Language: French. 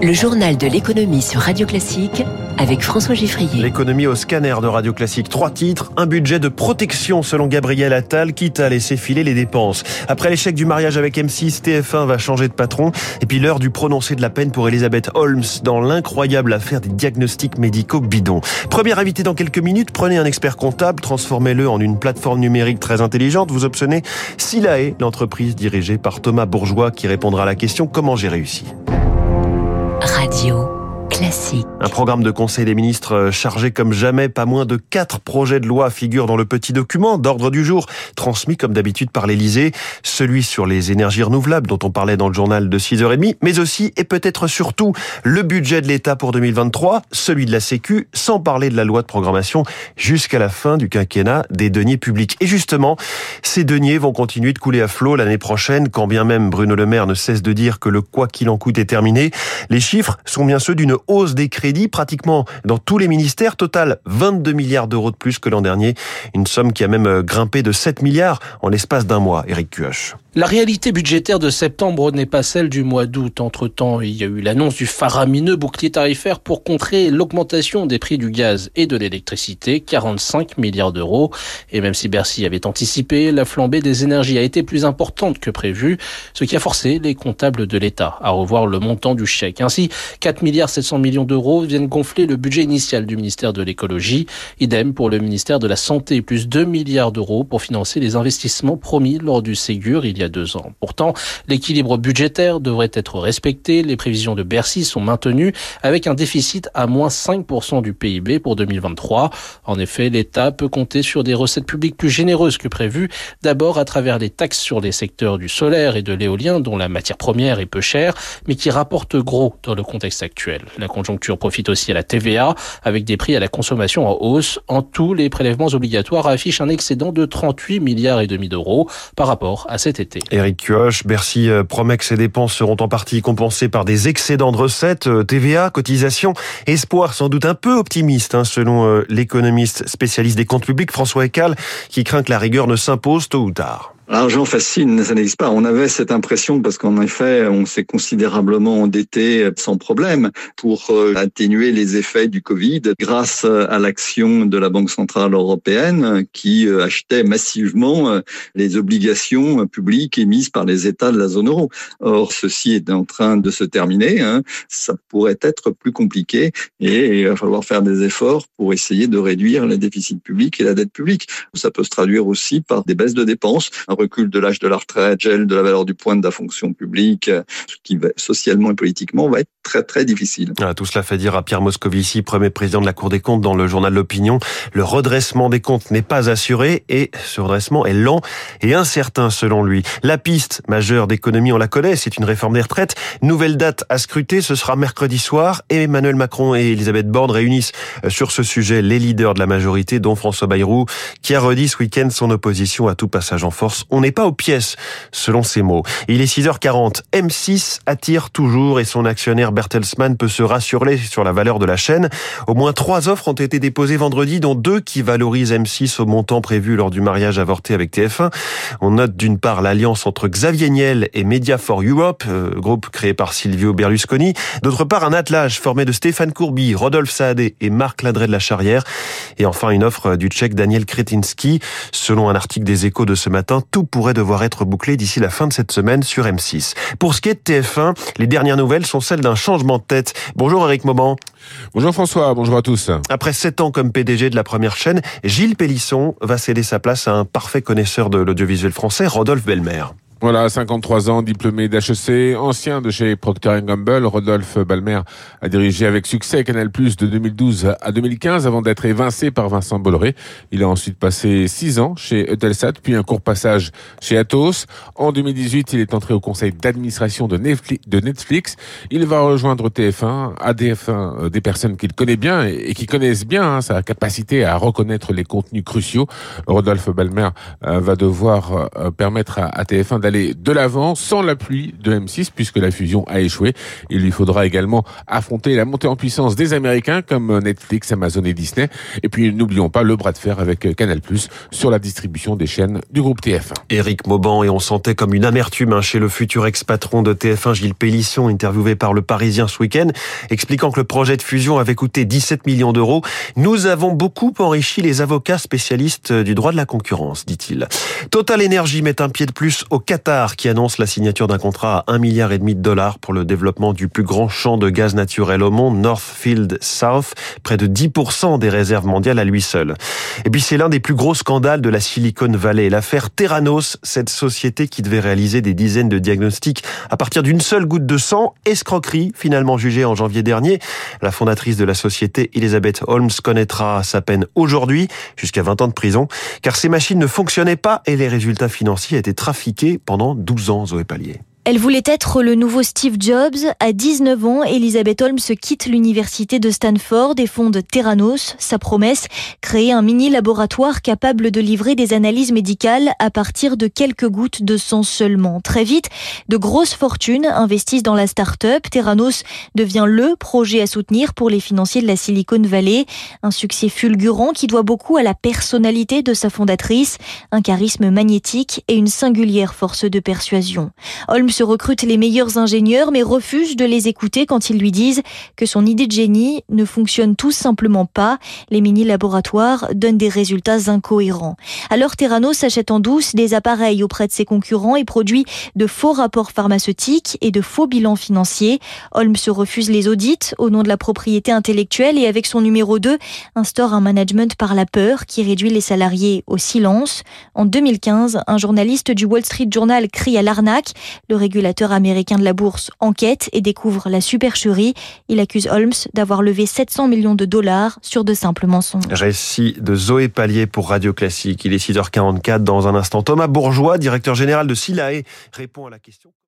Le journal de l'économie sur Radio Classique avec François Giffrier. L'économie au scanner de Radio Classique. Trois titres, un budget de protection selon Gabriel Attal, quitte à laisser filer les dépenses. Après l'échec du mariage avec M6, TF1 va changer de patron. Et puis l'heure du prononcé de la peine pour Elisabeth Holmes dans l'incroyable affaire des diagnostics médicaux bidons. Premier invité dans quelques minutes, prenez un expert comptable, transformez-le en une plateforme numérique très intelligente. Vous obtenez Silae, l'entreprise dirigée par Thomas Bourgeois qui répondra à la question comment j'ai réussi? Un programme de Conseil des ministres euh, chargé comme jamais, pas moins de quatre projets de loi figurent dans le petit document d'ordre du jour, transmis comme d'habitude par l'Élysée, celui sur les énergies renouvelables dont on parlait dans le journal de 6h30, mais aussi et peut-être surtout le budget de l'État pour 2023, celui de la Sécu, sans parler de la loi de programmation jusqu'à la fin du quinquennat des deniers publics. Et justement, ces deniers vont continuer de couler à flot l'année prochaine, quand bien même Bruno Le Maire ne cesse de dire que le quoi qu'il en coûte est terminé. Les chiffres sont bien ceux d'une hausse des crédits pratiquement dans tous les ministères. Total 22 milliards d'euros de plus que l'an dernier. Une somme qui a même euh, grimpé de 7 milliards en l'espace d'un mois. Eric Cuoche. La réalité budgétaire de septembre n'est pas celle du mois d'août. Entre-temps, il y a eu l'annonce du faramineux bouclier tarifaire pour contrer l'augmentation des prix du gaz et de l'électricité, 45 milliards d'euros. Et même si Bercy avait anticipé, la flambée des énergies a été plus importante que prévu, ce qui a forcé les comptables de l'État à revoir le montant du chèque. Ainsi, 4 milliards 700 millions d'euros viennent gonfler le budget initial du ministère de l'écologie. Idem pour le ministère de la Santé, plus 2 milliards d'euros pour financer les investissements promis lors du Ségur il y a deux ans. Pourtant, l'équilibre budgétaire devrait être respecté. Les prévisions de Bercy sont maintenues avec un déficit à moins 5% du PIB pour 2023. En effet, l'État peut compter sur des recettes publiques plus généreuses que prévues. D'abord à travers les taxes sur les secteurs du solaire et de l'éolien dont la matière première est peu chère, mais qui rapportent gros dans le contexte actuel. La conjoncture profite aussi à la TVA avec des prix à la consommation en hausse. En tout, les prélèvements obligatoires affichent un excédent de 38 milliards et demi d'euros par rapport à cet été. Éric Kioch, Bercy euh, promet que ces dépenses seront en partie compensées par des excédents de recettes, euh, TVA, cotisations, espoir sans doute un peu optimiste, hein, selon euh, l'économiste spécialiste des comptes publics François Ecal, qui craint que la rigueur ne s'impose tôt ou tard. L'argent fascine, ça n'existe pas. On avait cette impression parce qu'en effet, on s'est considérablement endetté sans problème pour euh, atténuer les effets du Covid grâce à l'action de la Banque centrale européenne qui euh, achetait massivement euh, les obligations publiques émises par les États de la zone euro. Or, ceci est en train de se terminer. Hein. Ça pourrait être plus compliqué et il va falloir faire des efforts pour essayer de réduire les déficits publics et la dette publique. Ça peut se traduire aussi par des baisses de dépenses recul de l'âge de la retraite, gel de la valeur du point de la fonction publique, ce qui va, socialement et politiquement va être Ah, tout cela fait dire à Pierre Moscovici, premier président de la Cour des comptes dans le journal L'Opinion, le redressement des comptes n'est pas assuré et ce redressement est lent et incertain selon lui. La piste majeure d'économie, on la connaît, c'est une réforme des retraites. Nouvelle date à scruter, ce sera mercredi soir et Emmanuel Macron et Elisabeth Borne réunissent euh, sur ce sujet les leaders de la majorité, dont François Bayrou, qui a redit ce week-end son opposition à tout passage en force on n'est pas aux pièces, selon ses mots. Il est 6h40. M6 attire toujours et son actionnaire Bertelsmann peut se rassurer sur la valeur de la chaîne. Au moins trois offres ont été déposées vendredi, dont deux qui valorisent M6 au montant prévu lors du mariage avorté avec TF1. On note d'une part l'alliance entre Xavier Niel et Media for Europe, euh, groupe créé par Silvio Berlusconi. D'autre part, un attelage formé de Stéphane Courby, Rodolphe Saadé et Marc Ladré de la Charrière. Et enfin, une offre du tchèque Daniel Kretinsky. Selon un article des échos de ce matin, tout pourrait devoir être bouclé d'ici la fin de cette semaine sur M6. Pour ce qui est de TF1, les dernières nouvelles sont celles d'un changement de tête. Bonjour Eric Mauban. Bonjour François, bonjour à tous. Après sept ans comme PDG de la première chaîne, Gilles Pélisson va céder sa place à un parfait connaisseur de l'audiovisuel français, Rodolphe Belmer. Voilà, 53 ans, diplômé d'HEC, ancien de chez Procter Gamble, Rodolphe Balmer a dirigé avec succès Canal Plus de 2012 à 2015 avant d'être évincé par Vincent Bolloré. Il a ensuite passé 6 ans chez Eutelsat, puis un court passage chez Atos. En 2018, il est entré au conseil d'administration de Netflix. Il va rejoindre TF1, ADF1, euh, des personnes qu'il connaît bien et qui connaissent bien hein, sa capacité à reconnaître les contenus cruciaux. Rodolphe Balmer euh, va devoir euh, permettre à TF1 d'aller de l'avant sans l'appui de M6 puisque la fusion a échoué. Il lui faudra également affronter la montée en puissance des Américains comme Netflix, Amazon et Disney. Et puis n'oublions pas le bras de fer avec Canal+ sur la distribution des chaînes du groupe TF1. Éric Mauban et on sentait comme une amertume hein, chez le futur ex-patron de TF1 Gilles Pélisson interviewé par le Parisien ce week-end expliquant que le projet de fusion avait coûté 17 millions d'euros. Nous avons beaucoup enrichi les avocats spécialistes du droit de la concurrence, dit-il. Total Energy met un pied de plus au Qatar qui annonce la signature d'un contrat à 1 milliard de dollars pour le développement du plus grand champ de gaz naturel au monde, Northfield South, près de 10% des réserves mondiales à lui seul. Et puis c'est l'un des plus gros scandales de la Silicon Valley, l'affaire Terranos, cette société qui devait réaliser des dizaines de diagnostics à partir d'une seule goutte de sang, escroquerie finalement jugée en janvier dernier. La fondatrice de la société, Elizabeth Holmes, connaîtra sa peine aujourd'hui, jusqu'à 20 ans de prison, car ces machines ne fonctionnaient pas et les résultats financiers étaient trafiqués pendant 12 ans, Zoé Pallier. Elle voulait être le nouveau Steve Jobs. À 19 ans, Elizabeth Holmes quitte l'université de Stanford et fonde Terranos. Sa promesse, créer un mini laboratoire capable de livrer des analyses médicales à partir de quelques gouttes de sang seulement. Très vite, de grosses fortunes investissent dans la start-up. Terranos devient le projet à soutenir pour les financiers de la Silicon Valley. Un succès fulgurant qui doit beaucoup à la personnalité de sa fondatrice, un charisme magnétique et une singulière force de persuasion. Se recrute les meilleurs ingénieurs mais refuse de les écouter quand ils lui disent que son idée de génie ne fonctionne tout simplement pas. Les mini-laboratoires donnent des résultats incohérents. Alors Terrano s'achète en douce des appareils auprès de ses concurrents et produit de faux rapports pharmaceutiques et de faux bilans financiers. Holmes se refuse les audits au nom de la propriété intellectuelle et avec son numéro 2 instaure un management par la peur qui réduit les salariés au silence. En 2015, un journaliste du Wall Street Journal crie à l'arnaque. Le régulateur américain de la bourse enquête et découvre la supercherie. Il accuse Holmes d'avoir levé 700 millions de dollars sur de simples mensonges. Récit de Zoé Pallier pour Radio Classique. Il est 6h44 dans un instant. Thomas Bourgeois, directeur général de Silae, répond à la question.